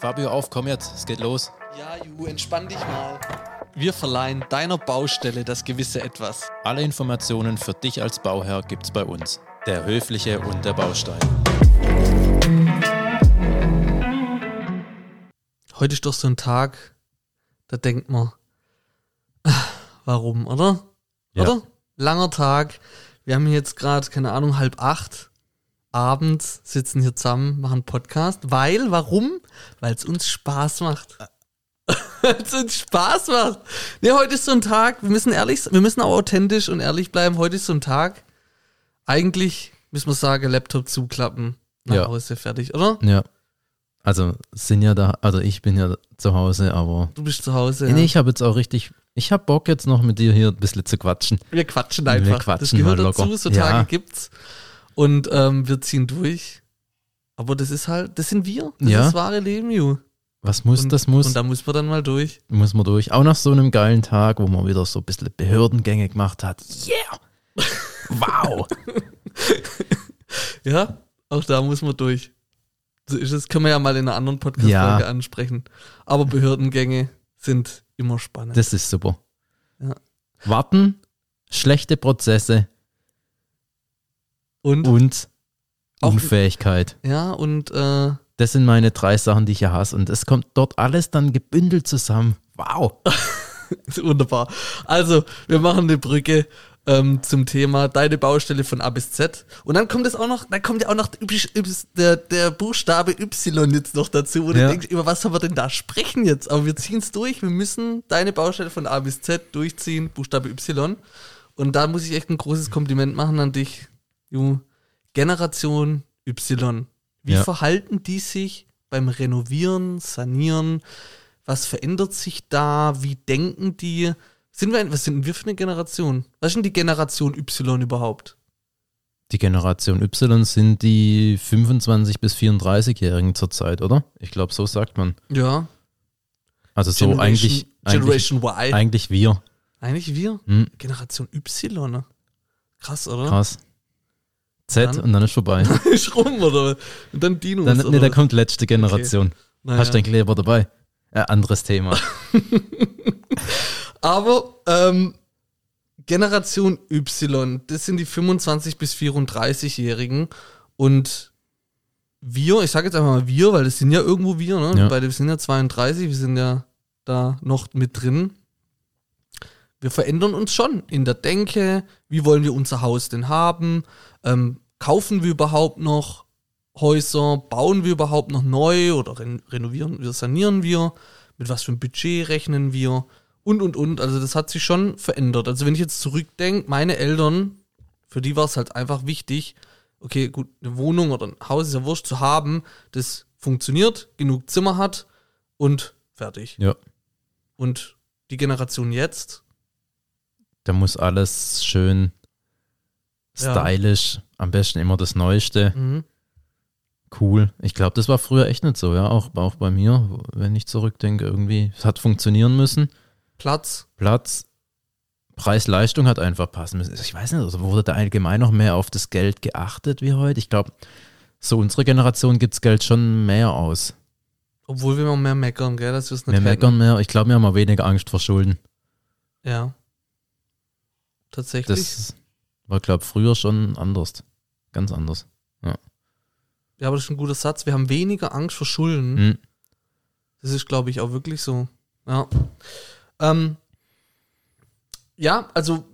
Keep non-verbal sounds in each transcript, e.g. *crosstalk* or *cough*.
Fabio, auf, komm jetzt, es geht los. Ja, Ju, entspann dich mal. Wir verleihen deiner Baustelle das gewisse Etwas. Alle Informationen für dich als Bauherr gibt's bei uns. Der Höfliche und der Baustein. Heute ist doch so ein Tag, da denkt man, ah, warum, oder? Ja. Oder? Langer Tag. Wir haben jetzt gerade, keine Ahnung, halb acht. Abends sitzen hier zusammen, machen Podcast. Weil, warum? Weil es uns Spaß macht. *laughs* Weil es uns Spaß macht. Nee, heute ist so ein Tag, wir müssen ehrlich, wir müssen auch authentisch und ehrlich bleiben. Heute ist so ein Tag. Eigentlich müssen wir sagen, Laptop zuklappen. Nach Ja. Hause fertig, oder? Ja. Also sind ja da, also ich bin ja zu Hause, aber Du bist zu Hause. nee, ja. ich habe jetzt auch richtig, ich habe Bock jetzt noch mit dir hier ein bisschen zu quatschen. Wir quatschen Wir einfach. quatschen das gehört locker. dazu, so Ja. Tage gibt's. Und ähm, wir ziehen durch. Aber das ist halt, das sind wir. Das Ja. ist das wahre Leben, Ju. Was muss, Und, das muss, Und da muss man dann mal durch. muss man durch. Auch nach so einem geilen Tag, wo man wieder so ein bisschen Behördengänge gemacht hat. Yeah! Wow! *laughs* Ja, auch da muss man durch. Es, können wir ja mal in einer anderen Podcast-Folge Ja. ansprechen. Aber Behördengänge sind immer spannend. Das ist super. Ja. Warten, schlechte Prozesse und, und Auch- Unfähigkeit. ja, und äh, Das sind meine drei Sachen, die ich ja hasse. Und es kommt dort alles dann gebündelt zusammen. Wow. *laughs* Wunderbar. Also, wir machen eine Brücke ähm, zum Thema deine Baustelle von A bis Z. Und dann kommt es auch noch, dann kommt ja auch noch der, der Buchstabe Y jetzt noch dazu, wo du Ja. denkst, über was soll wir denn da sprechen jetzt? Aber wir ziehen es durch. Wir müssen deine Baustelle von A bis Z durchziehen, Buchstabe Y. Und da muss ich echt ein großes Kompliment machen an dich, Ju. Generation Y. Wie Ja. verhalten die sich beim Renovieren, Sanieren? Was verändert sich da? Wie denken die? Sind wir, ein- was sind wir für eine Generation? Was ist denn die Generation Y überhaupt? Die Generation Y sind die 25- bis 34-Jährigen zurzeit, oder? Ich glaube, so sagt man. Ja. Also so eigentlich, eigentlich, Generation Y. eigentlich wir. Eigentlich wir? Hm, Generation Y? Krass, oder? krass. Z Dann- und dann ist vorbei. *laughs* ist rum, oder? Und dann Dinos, Dann, nee, da kommt letzte Generation. Naja. Hast du dein Kleber dabei? Äh, anderes Thema. *laughs* *laughs* Aber ähm, Generation Y, das sind die 25 bis 34-Jährigen und wir, ich sage jetzt einfach mal wir, weil das sind ja irgendwo wir, ne? Ja. Beide wir sind ja 32, wir sind ja da noch mit drin. Wir verändern uns schon in der Denke, wie wollen wir unser Haus denn haben? Ähm, kaufen wir überhaupt noch Häuser? Bauen wir überhaupt noch neu oder ren renovieren wir, sanieren wir? Mit was für einem Budget rechnen wir? Und, und, und. Also das hat sich schon verändert. Also wenn ich jetzt zurückdenke, meine Eltern, für die war es halt einfach wichtig, okay, gut, eine Wohnung oder ein Haus ist ja wurscht zu haben, das funktioniert, genug Zimmer hat und fertig. Ja. Und die Generation jetzt, Da muss alles schön Ja. stylisch, am besten immer das Neueste. mhm. Cool. Ich glaube, das war früher echt nicht so, ja. Auch, auch bei mir, wenn ich zurückdenke, irgendwie, es hat funktionieren müssen. Platz, Platz, Preis-Leistung hat einfach passen müssen. Ich weiß nicht, also wurde da allgemein noch mehr auf das Geld geachtet wie heute? Ich glaube, so unsere Generation gibt das Geld schon mehr aus. obwohl wir immer mehr meckern, gell, dass wir es nicht Wir hätten. meckern mehr. Ich glaube, wir haben auch weniger Angst vor Schulden. Ja. Tatsächlich. Das war, glaube ich, früher schon anders. Ganz anders. ja, aber das ist ein guter Satz. Wir haben weniger Angst vor Schulden. Hm. Das ist, glaube ich, auch wirklich so. Ja. Ähm, ja, also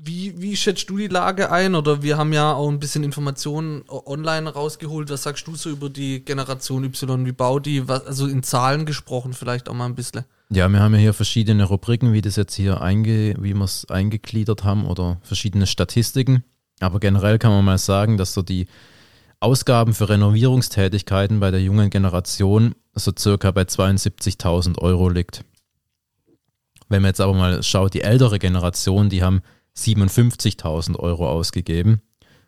wie, wie schätzt du die Lage ein? Oder wir haben ja auch ein bisschen Informationen online rausgeholt. Was sagst du so über die Generation Y? Wie baut die? Was, also in Zahlen gesprochen vielleicht auch mal ein bisschen. Ja, wir haben ja hier verschiedene Rubriken, wie das jetzt hier einge, wie wir es eingegliedert haben oder verschiedene Statistiken. Aber generell kann man mal sagen, dass so die Ausgaben für Renovierungstätigkeiten bei der jungen Generation so circa bei 72.000 Euro liegt. Wenn man jetzt aber mal schaut, die ältere Generation, die haben 57.000 Euro ausgegeben.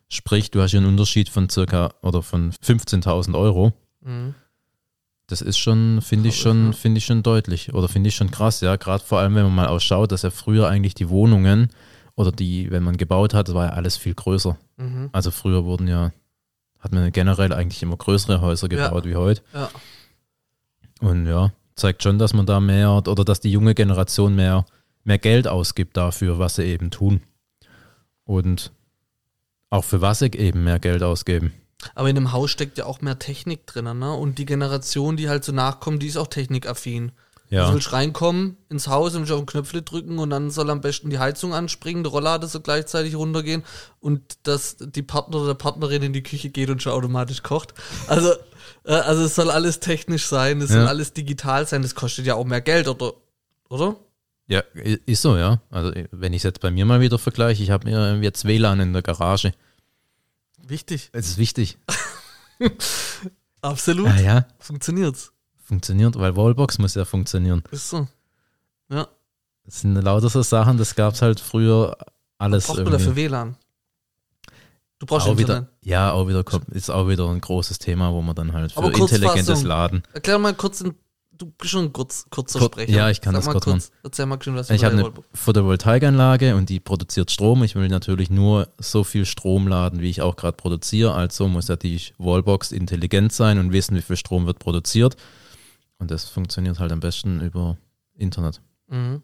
Sprich, du hast hier einen Unterschied von circa oder von 15.000 Euro. Mhm. Das ist schon, finde ich schon, ne? finde ich schon deutlich oder finde ich schon krass, ja. Gerade vor allem, wenn man mal ausschaut, dass ja früher eigentlich die Wohnungen oder die, wenn man gebaut hat, war ja alles viel größer. Mhm. Also früher wurden ja, hat man generell eigentlich immer größere Häuser Ja. gebaut wie heute. Ja. Und ja, zeigt schon, dass man da mehr oder dass die junge Generation mehr, mehr Geld ausgibt dafür, was sie eben tun. Und auch für was sie eben mehr Geld ausgeben. Aber in dem Haus steckt ja auch mehr Technik drin, ne? Und die Generation, die halt so nachkommt, die ist auch technikaffin. Ja. Du willst reinkommen ins Haus und willst auf den Knöpfle drücken und dann soll am besten die Heizung anspringen, der Rolllader so gleichzeitig runtergehen und dass die Partner oder Partnerin in die Küche geht und schon automatisch kocht. Also, äh, also es soll alles technisch sein, es Ja. soll alles digital sein, das kostet ja auch mehr Geld, oder? Oder? Ja, ist so, ja. Also wenn ich es jetzt bei mir mal wieder vergleiche, ich habe mir jetzt WLAN in der Garage. Wichtig. Es ist wichtig. *laughs* Absolut. Ah ja, Funktioniert's. funktioniert, weil Wallbox muss ja funktionieren. Ist so. Ja. Das sind lauter so Sachen, das gab es halt früher alles Braucht man irgendwie. dafür WLAN? Du brauchst auch wieder, ja, auch wieder kommt, ist auch wieder ein großes Thema, wo man dann halt für intelligentes. Laden. Erklär mal kurz, in, du bist schon ein kurz, kurzer Kur- Sprecher. ja, ich kann Sag das kurz kurz. Erzähl mal schön, was Ich habe eine Photovoltaikanlage und die produziert Strom. Ich will natürlich nur so viel Strom laden, wie ich auch gerade produziere. Also muss ja die Wallbox intelligent sein und wissen, wie viel Strom wird produziert. Und das funktioniert halt am besten über Internet. Mhm.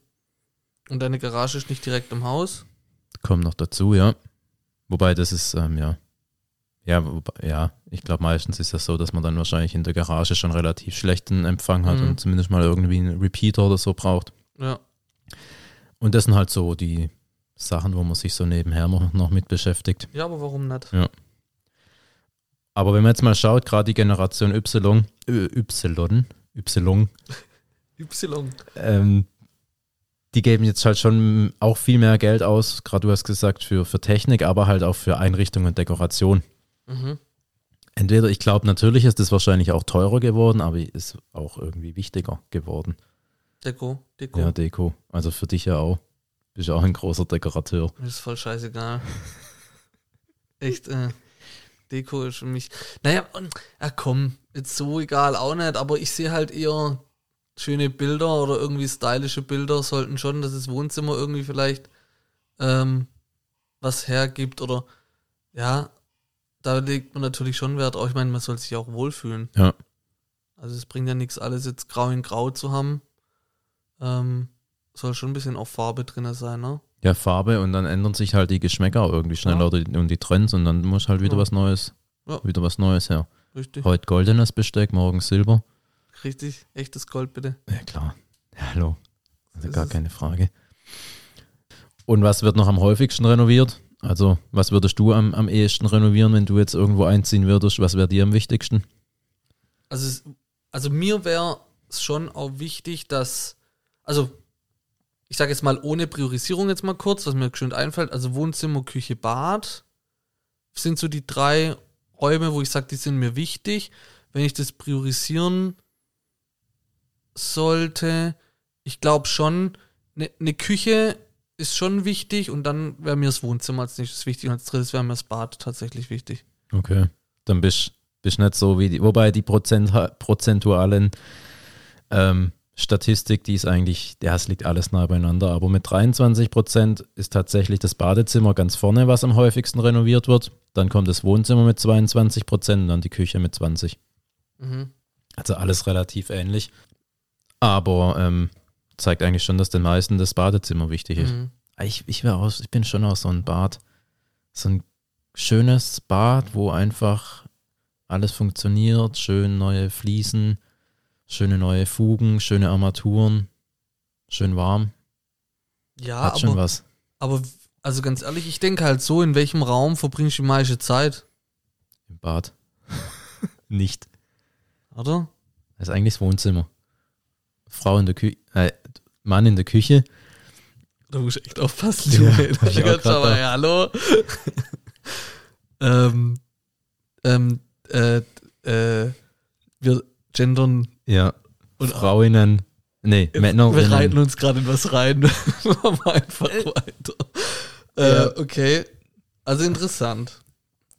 Und deine Garage ist nicht direkt im Haus? Kommt noch dazu, ja. Wobei das ist, ähm, ja. Ja, ja, ich glaube meistens ist das so, dass man dann wahrscheinlich in der Garage schon relativ schlechten Empfang hat Mhm. und zumindest mal irgendwie einen Repeater oder so braucht. Ja. Und das sind halt so die Sachen, wo man sich so nebenher noch mit beschäftigt. Ja, aber warum nicht? Aber wenn man jetzt mal schaut, gerade die Generation Y, Y, Y, *laughs* Y. ähm, die geben jetzt halt schon auch viel mehr Geld aus, gerade du hast gesagt, für, für Technik, aber halt auch für Einrichtung und Dekoration. Mhm. Entweder, ich glaube, natürlich ist das wahrscheinlich auch teurer geworden, aber ist auch irgendwie wichtiger geworden. Deko, Deko. Ja, Deko. Also für dich ja auch. Bist ja auch ein großer Dekorateur. Ist voll scheißegal. *laughs* Echt, äh, Deko ist für mich. Naja, und, ja komm, jetzt so egal auch nicht, aber ich sehe halt eher schöne Bilder oder irgendwie stylische Bilder sollten schon, dass das Wohnzimmer irgendwie vielleicht ähm, was hergibt oder ja, da legt man natürlich schon Wert auf. Ich meine, man soll sich auch wohlfühlen. Ja. Also es bringt ja nichts, alles jetzt grau in grau zu haben. Ähm, soll schon ein bisschen auch Farbe drin sein, ne? Ja, Farbe und dann ändern sich halt die Geschmäcker auch irgendwie schneller Ja. und die Trends und dann muss halt wieder Ja. was Neues, Ja. wieder was Neues her. Richtig. Heute goldenes Besteck, morgen Silber. Richtig, echtes Gold bitte. Ja, klar. Hallo. Also gar keine Frage. Und was wird noch am häufigsten renoviert? Also, was würdest du am, am ehesten renovieren, wenn du jetzt irgendwo einziehen würdest? Was wäre dir am wichtigsten? Also, also mir wäre es schon auch wichtig, dass, also ich sage jetzt mal ohne Priorisierung jetzt mal kurz, was mir schön einfällt, also Wohnzimmer, Küche, Bad sind so die drei Räume, wo ich sage, die sind mir wichtig. Wenn ich das priorisieren sollte, ich glaube schon, eine ne Küche ist schon wichtig und dann wäre mir das Wohnzimmer als nächstes wichtig und als drittes wäre mir das Bad tatsächlich wichtig. Okay. Dann bist du nicht so wie die, wobei die Prozent, prozentualen ähm, Statistik, die ist eigentlich, ja, es liegt alles nah beieinander, aber mit 23 Prozent ist tatsächlich das Badezimmer ganz vorne, was am häufigsten renoviert wird. Dann kommt das Wohnzimmer mit 22 Prozent und dann die Küche mit 20. Mhm. Also alles relativ ähnlich. Aber ähm, zeigt eigentlich schon, dass den meisten das Badezimmer wichtig ist. Mhm. Ich, ich, wär auch, ich bin schon auch so ein Bad. So ein schönes Bad, wo einfach alles funktioniert. Schön neue Fliesen, schöne neue Fugen, schöne Armaturen, schön warm. Ja, Hat schon aber, was. aber also ganz ehrlich, ich denke halt so, in welchem Raum verbringst du die meiste Zeit, Im Bad. *laughs* Nicht. oder? Das ist eigentlich das Wohnzimmer. Frau in der Küche, äh, Mann in der Küche. Da musst du echt aufpassen, Ja, Junge. hab ich auch da. ja, hallo. *laughs* ähm, ähm, äh, äh, wir gendern Ja. Und- Frauinnen. Nee, Männer. wir reiten uns gerade in was rein. *laughs* Machen wir einfach weiter. Äh, Ja. okay. Also interessant.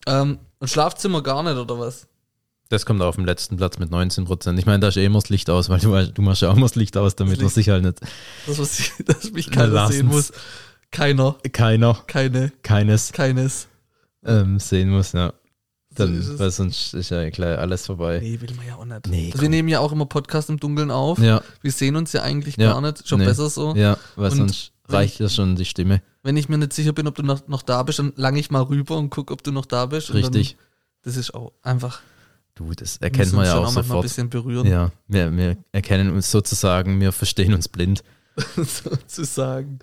Ähm, und Schlafzimmer gar nicht, oder was? Das kommt auf dem letzten Platz mit 19 Prozent. Ich meine, da ist eh immer das Licht aus, weil du, du machst ja auch immer das Licht aus, damit man sich halt nicht. Das, was ich, *laughs* dass mich keiner Lassen's. sehen muss. Keiner, Keiner, keine, keines keines. ähm, sehen muss, ja. Dann, ist es. weil sonst ist ja gleich alles vorbei. Nee, will man ja auch nicht. Nee, also wir nehmen ja auch immer Podcast im Dunkeln auf. Ja, Wir sehen uns ja eigentlich Ja. gar nicht. Schon Nee. besser so. ja, weil Und sonst reicht ich- ja schon die Stimme. Wenn ich mir nicht sicher bin, ob du noch, noch da bist, dann lange ich mal rüber und gucke, ob du noch da bist. Richtig. Dann, das ist auch einfach. Du, das wir erkennt man ja schon auch manchmal ein sofort. bisschen berühren, Ja, wir, wir erkennen uns sozusagen, wir verstehen uns blind. *laughs* sozusagen.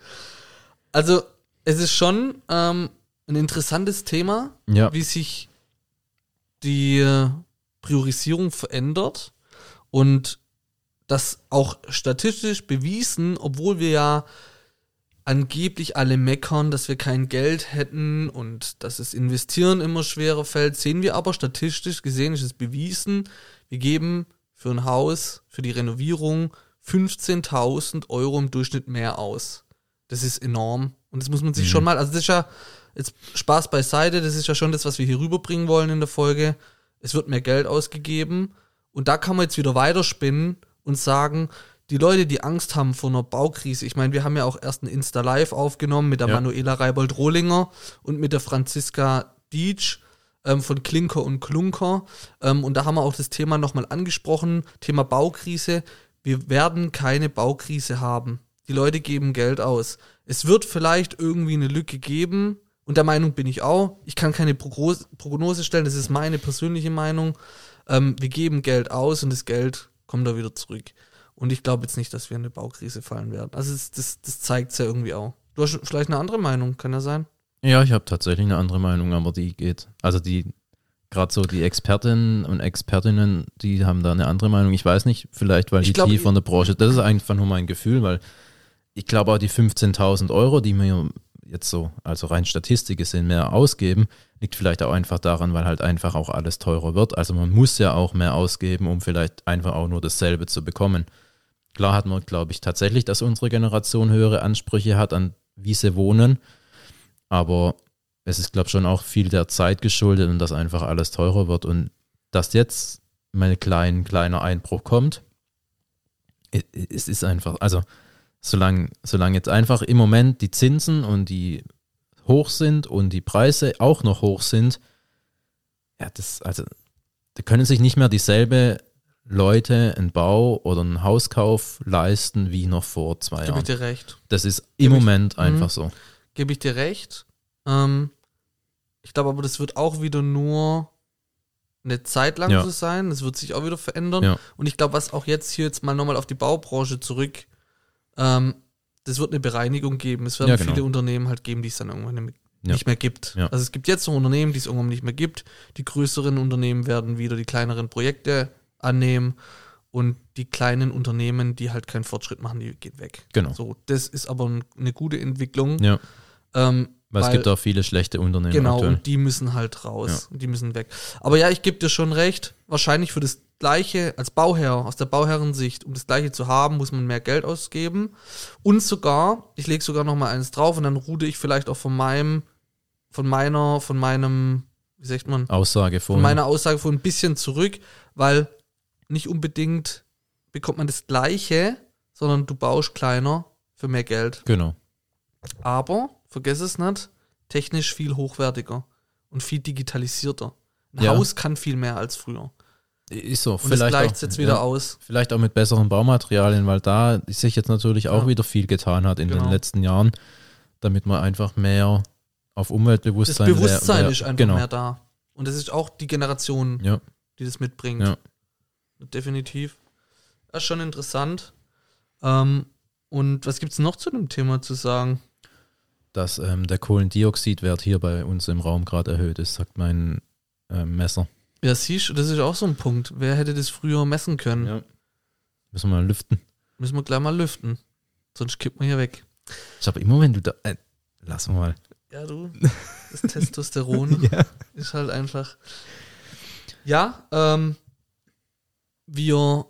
Also, es ist schon ähm, ein interessantes Thema, Ja, wie sich die äh, Priorisierung verändert und das auch statistisch bewiesen, obwohl wir ja angeblich alle meckern, dass wir kein Geld hätten und dass das Investieren immer schwerer fällt, sehen wir aber statistisch gesehen ist es bewiesen, wir geben für ein Haus, für die Renovierung 15.000 Euro im Durchschnitt mehr aus. Das ist enorm. Und das muss man sich Mhm. schon mal, also das ist ja, jetzt Spaß beiseite, das ist ja schon das, was wir hier rüberbringen wollen in der Folge. Es wird mehr Geld ausgegeben. Und da kann man jetzt wieder weiterspinnen und sagen, die Leute, die Angst haben vor einer Baukrise, ich meine, wir haben ja auch erst ein Insta Live aufgenommen mit der Ja. Manuela Reibold-Rohlinger und mit der Franziska Dietsch ähm, von Klinker und Klunker. Ähm, und da haben wir auch das Thema nochmal angesprochen, Thema Baukrise. Wir werden keine Baukrise haben. Die Leute geben Geld aus. Es wird vielleicht irgendwie eine Lücke geben. Und der Meinung bin ich auch. Ich kann keine Prognose, Prognose stellen, das ist meine persönliche Meinung. Ähm, wir geben Geld aus und das Geld kommt da wieder zurück. Und ich glaube jetzt nicht, dass wir in eine Baukrise fallen werden. Also das, das, das zeigt es ja irgendwie auch. Du hast vielleicht eine andere Meinung, kann ja sein. ja, ich habe tatsächlich eine andere Meinung, aber die geht, also die, gerade so die Expertinnen und Expertinnen, die haben da eine andere Meinung. Ich weiß nicht, vielleicht weil Ich die glaub, tiefer in der Branche, das ist einfach nur mein Gefühl, weil ich glaube auch die 15.000 Euro, die wir jetzt so, also rein Statistik gesehen, mehr ausgeben, liegt vielleicht auch einfach daran, weil halt einfach auch alles teurer wird. Also man muss ja auch mehr ausgeben, um vielleicht einfach auch nur dasselbe zu bekommen. Klar hat man, glaube ich, tatsächlich, dass unsere Generation höhere Ansprüche hat an wie sie wohnen, aber es ist, glaube ich, schon auch viel der Zeit geschuldet und dass einfach alles teurer wird. Und dass jetzt mein klein, kleiner Einbruch kommt, es ist einfach, also solange, solange jetzt einfach im Moment die Zinsen und die hoch sind und die Preise auch noch hoch sind, ja, das, also, da können sich nicht mehr dieselbe Leute einen Bau oder einen Hauskauf leisten wie noch vor zwei Gebe ich Jahren. dir recht. Das ist im ich- Moment Mhm. einfach so. Gebe ich dir recht. Ähm, ich glaube aber, das wird auch wieder nur eine Zeit lang Ja. so sein. Das wird sich auch wieder verändern. Ja. Und ich glaube, was auch jetzt hier jetzt mal nochmal auf die Baubranche zurück, ähm, das wird eine Bereinigung geben. Es werden Ja, genau. viele Unternehmen halt geben, die es dann irgendwann nicht Ja. mehr gibt. Ja. Also es gibt jetzt noch Unternehmen, die es irgendwann nicht mehr gibt. Die größeren Unternehmen werden wieder die kleineren Projekte annehmen und die kleinen Unternehmen, die halt keinen Fortschritt machen, die gehen weg. Genau. So, das ist aber ein- eine gute Entwicklung. Ja, Ähm, weil, es Weil- gibt auch viele schlechte Unternehmen Genau, aktuell. und die müssen halt raus. Und die müssen weg. Aber ja, ich gebe dir schon recht. Wahrscheinlich für das Gleiche als Bauherr, aus der Bauherrensicht, um das Gleiche zu haben, muss man mehr Geld ausgeben. Und sogar, ich lege sogar noch mal eins drauf und dann rude ich vielleicht auch von meinem, von meiner, von meinem, wie sagt man, Aussage von vorhin. meiner Aussage von ein bisschen zurück, weil nicht unbedingt bekommt man das Gleiche, sondern du baust kleiner für mehr Geld. Genau. Aber, vergiss es nicht, technisch viel hochwertiger und viel digitalisierter. Ein Ja. Haus kann viel mehr als früher. Ist so. Und das vielleicht gleicht jetzt wieder ja, aus. Vielleicht auch mit besseren Baumaterialien, weil da sich jetzt natürlich auch Ja. wieder viel getan hat in Genau. den letzten Jahren, damit man einfach mehr auf Das Umweltbewusstsein Bewusstsein wer- ist einfach genau. mehr da. Und das ist auch die Generation, die das mitbringt. Definitiv. Das ist schon interessant. Ähm, und was gibt es noch zu dem Thema zu sagen? dass ähm, der Kohlendioxidwert hier bei uns im Raum gerade erhöht ist, sagt mein ähm, Messer. Ja, siehst du, das ist auch so ein Punkt. Wer hätte das früher messen können? Ja. Müssen wir mal lüften. Müssen wir gleich mal lüften. Sonst kippt man hier weg. Ich habe immer, wenn du da. Äh, lass mal. Ja, du, *laughs* das Testosteron Ja. ist halt einfach. Ja, ähm, wir,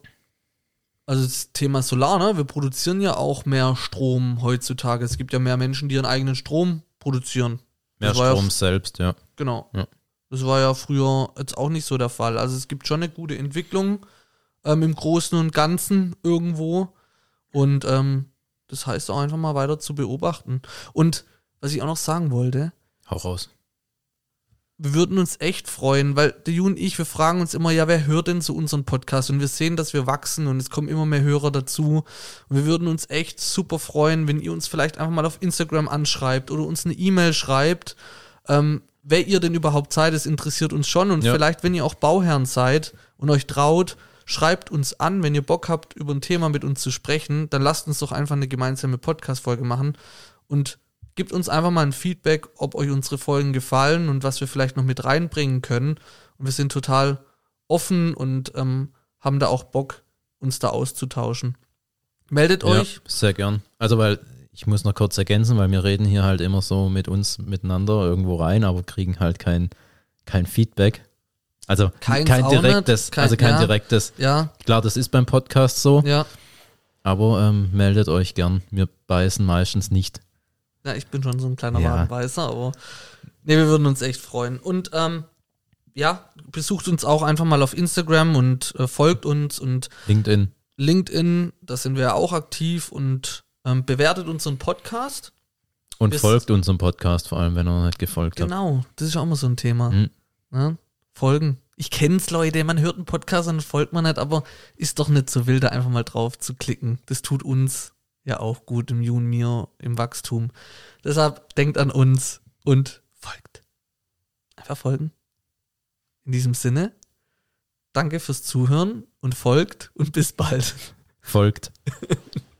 also das Thema Solar, ne? Wir produzieren ja auch mehr Strom heutzutage. Es gibt ja mehr Menschen, die ihren eigenen Strom produzieren. Mehr Das ja Strom f- selbst, ja. Genau. Ja. Das war ja früher jetzt auch nicht so der Fall. Also es gibt schon eine gute Entwicklung ähm, im Großen und Ganzen irgendwo. Und ähm, das heißt auch einfach mal weiter zu beobachten. Und was ich auch noch sagen wollte, Hau raus. Wir würden uns echt freuen, weil der Ju und ich, wir fragen uns immer, ja, wer hört denn so unseren Podcast? Und wir sehen, dass wir wachsen und es kommen immer mehr Hörer dazu. Und wir würden uns echt super freuen, wenn ihr uns vielleicht einfach mal auf Instagram anschreibt oder uns eine E-Mail schreibt. Ähm, wer ihr denn überhaupt seid, das interessiert uns schon. Und Ja. vielleicht, wenn ihr auch Bauherren seid und euch traut, schreibt uns an, wenn ihr Bock habt, über ein Thema mit uns zu sprechen, dann lasst uns doch einfach eine gemeinsame Podcast-Folge machen und gebt uns einfach mal ein Feedback, ob euch unsere Folgen gefallen und was wir vielleicht noch mit reinbringen können. Und wir sind total offen und ähm, haben da auch Bock, uns da auszutauschen. Meldet euch. Ja, sehr gern. Also, weil ich muss noch kurz ergänzen, weil wir reden hier halt immer so mit uns miteinander irgendwo rein, aber kriegen halt kein, kein Feedback. Also Keins kein direktes, nicht. Kein- also kein ja. direktes. Ja, Klar, das ist beim Podcast so, ja. aber ähm, meldet euch gern. Wir beißen meistens nicht. Ja, ich bin schon so ein kleiner Ja. Wadenbeißer, aber nee, wir würden uns echt freuen. Und ähm, ja, besucht uns auch einfach mal auf Instagram und äh, folgt uns und LinkedIn. LinkedIn, da sind wir ja auch aktiv und ähm, bewertet unseren Podcast. Und Bis- folgt unserem Podcast, vor allem wenn ihr noch nicht gefolgt habt. Genau, das ist ja auch immer so ein Thema. Mhm. Ne? Folgen. Ich kenn's, Leute, man hört einen Podcast und folgt man nicht, aber ist doch nicht so wild, da einfach mal drauf zu klicken. Das tut uns ja auch gut im Jun mir im Wachstum. Deshalb denkt an uns und folgt. Einfach folgen. In diesem Sinne, danke fürs Zuhören und folgt und bis bald. Folgt. *laughs*